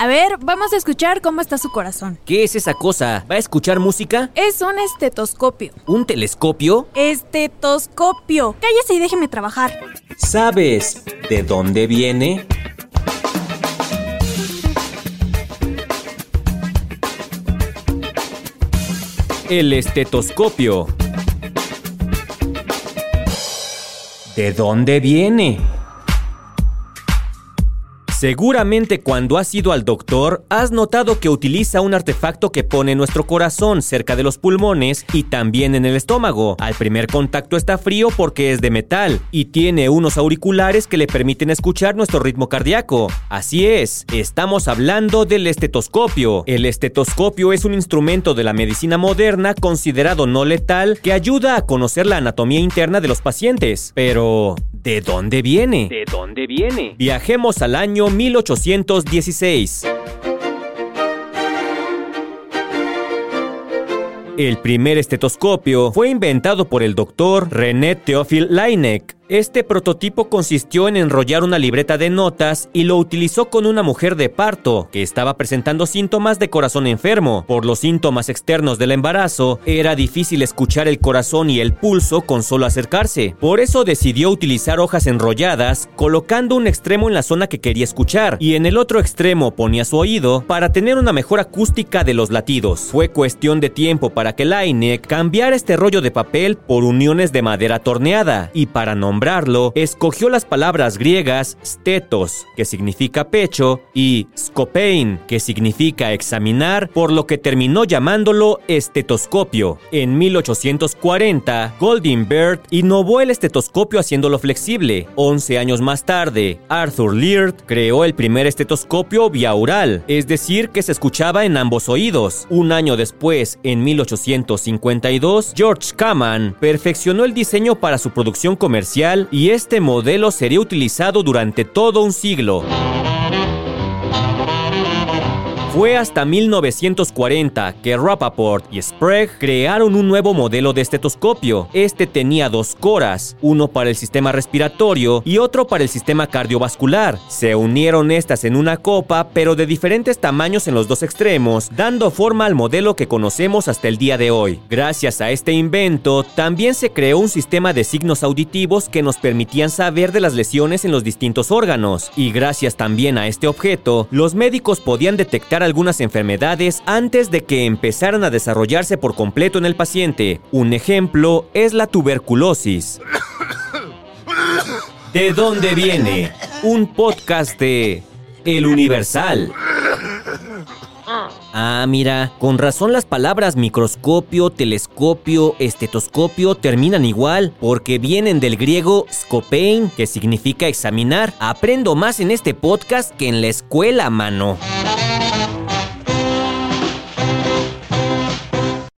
A ver, vamos a escuchar cómo está su corazón. ¿Qué es esa cosa? ¿Va a escuchar música? Es un estetoscopio. ¿Un telescopio? Estetoscopio. Cállese y déjeme trabajar. ¿Sabes de dónde viene? El estetoscopio. ¿De dónde viene? Seguramente cuando has ido al doctor has notado que utiliza un artefacto que pone nuestro corazón cerca de los pulmones y también en el estómago. Al primer contacto está frío porque es de metal y tiene unos auriculares que le permiten escuchar nuestro ritmo cardíaco. Así es, estamos hablando del estetoscopio. El estetoscopio es un instrumento de la medicina moderna considerado no letal que ayuda a conocer la anatomía interna de los pacientes. Pero, ¿de dónde viene? ¿De dónde viene? Viajemos al año 1816. El primer estetoscopio fue inventado por el doctor René Théophile Laennec este prototipo consistió en enrollar una libreta de notas y lo utilizó con una mujer de parto que estaba presentando síntomas de corazón enfermo. Por los síntomas externos del embarazo, era difícil escuchar el corazón y el pulso con solo acercarse. Por eso decidió utilizar hojas enrolladas, colocando un extremo en la zona que quería escuchar y en el otro extremo ponía su oído para tener una mejor acústica de los latidos. Fue cuestión de tiempo para que Laine cambiara este rollo de papel por uniones de madera torneada y para nombrar escogió las palabras griegas stetos, que significa pecho, y scopein, que significa examinar, por lo que terminó llamándolo estetoscopio. En 1840, Goldingberg innovó el estetoscopio haciéndolo flexible. 11 años más tarde, Arthur Leard creó el primer estetoscopio biaural, es decir, que se escuchaba en ambos oídos. Un año después, en 1852, George Kaman perfeccionó el diseño para su producción comercial y este modelo sería utilizado durante todo un siglo. Fue hasta 1940 que Rappaport y Sprague crearon un nuevo modelo de estetoscopio. Este tenía dos coras, uno para el sistema respiratorio y otro para el sistema cardiovascular. Se unieron estas en una copa, pero de diferentes tamaños en los dos extremos, dando forma al modelo que conocemos hasta el día de hoy. Gracias a este invento, también se creó un sistema de signos auditivos que nos permitían saber de las lesiones en los distintos órganos. Y gracias también a este objeto, los médicos podían detectar algunas enfermedades antes de que empezaran a desarrollarse por completo en el paciente. Un ejemplo es la tuberculosis. ¿De dónde viene? Un podcast de El Universal. Ah, mira, con razón las palabras microscopio, telescopio, estetoscopio terminan igual, porque vienen del griego scopein, que significa examinar. Aprendo más en este podcast que en la escuela, mano.